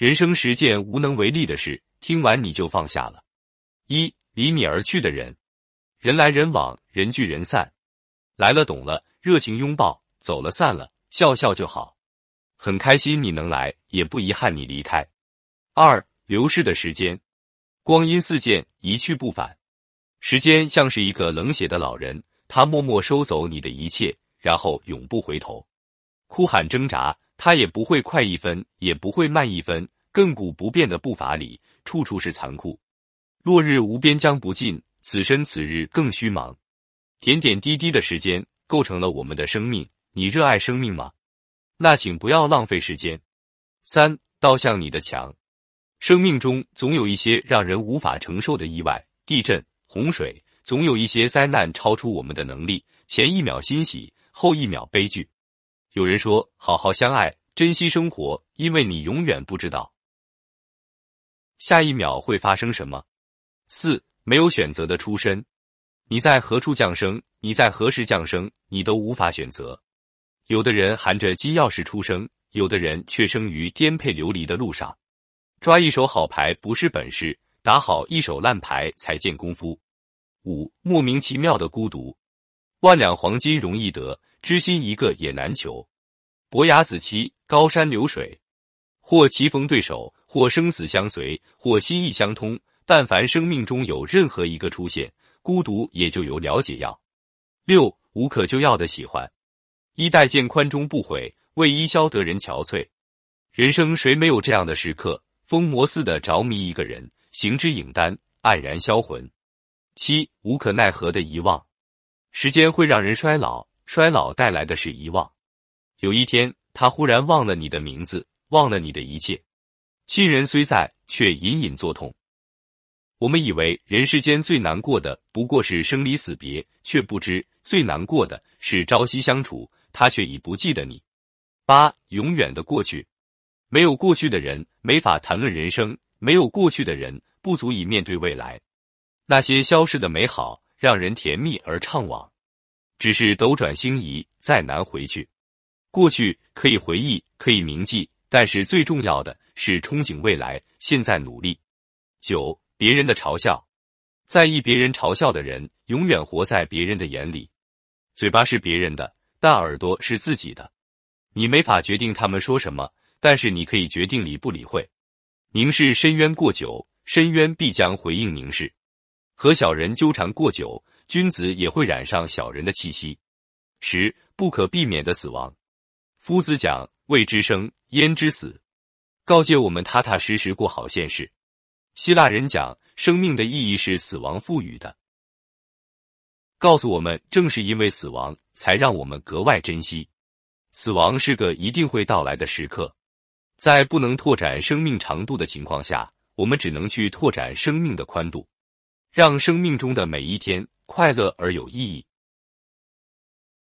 人生十件无能为力的事，听完你就放下了。一离你而去的人，人来人往，人聚人散，来了懂了，热情拥抱；走了散了，笑笑就好。很开心你能来，也不遗憾你离开。二流逝的时间，光阴似箭，一去不返。时间像是一个冷血的老人，他默默收走你的一切，然后永不回头。哭喊挣扎，他也不会快一分，也不会慢一分。亘古不变的步伐里，处处是残酷。落日无边，将不尽。此生此日更虚茫。点点滴滴的时间构成了我们的生命。你热爱生命吗？那请不要浪费时间。三倒向你的墙。生命中总有一些让人无法承受的意外，地震、洪水，总有一些灾难超出我们的能力。前一秒欣喜，后一秒悲剧。有人说：“好好相爱，珍惜生活，因为你永远不知道下一秒会发生什么。”四没有选择的出身，你在何处降生，你在何时降生，你都无法选择。有的人含着金钥匙出生，有的人却生于颠沛流离的路上。抓一手好牌不是本事，打好一手烂牌才见功夫。五莫名其妙的孤独，万两黄金容易得，知心一个也难求。伯牙子期，高山流水，或棋逢对手，或生死相随，或心意相通。但凡生命中有任何一个出现，孤独也就有了解药。六无可救药的喜欢，衣带渐宽终不悔，为伊消得人憔悴。人生谁没有这样的时刻？疯魔似的着迷一个人，行之影单，黯然销魂。七无可奈何的遗忘，时间会让人衰老，衰老带来的是遗忘。有一天，他忽然忘了你的名字，忘了你的一切。亲人虽在，却隐隐作痛。我们以为人世间最难过的不过是生离死别，却不知最难过的是朝夕相处，他却已不记得你。八永远的过去，没有过去的人没法谈论人生，没有过去的人不足以面对未来。那些消逝的美好，让人甜蜜而怅惘，只是斗转星移，再难回去。过去可以回忆，可以铭记，但是最重要的是憧憬未来，现在努力。九。别人的嘲笑，在意别人嘲笑的人，永远活在别人的眼里。嘴巴是别人的，但耳朵是自己的。你没法决定他们说什么，但是你可以决定理不理会。凝视深渊过久，深渊必将回应凝视。和小人纠缠过久，君子也会染上小人的气息。十不可避免的死亡。夫子讲：未知生，焉知死？告诫我们踏踏实实过好现世。希腊人讲，生命的意义是死亡赋予的，告诉我们，正是因为死亡，才让我们格外珍惜。死亡是个一定会到来的时刻，在不能拓展生命长度的情况下，我们只能去拓展生命的宽度，让生命中的每一天快乐而有意义。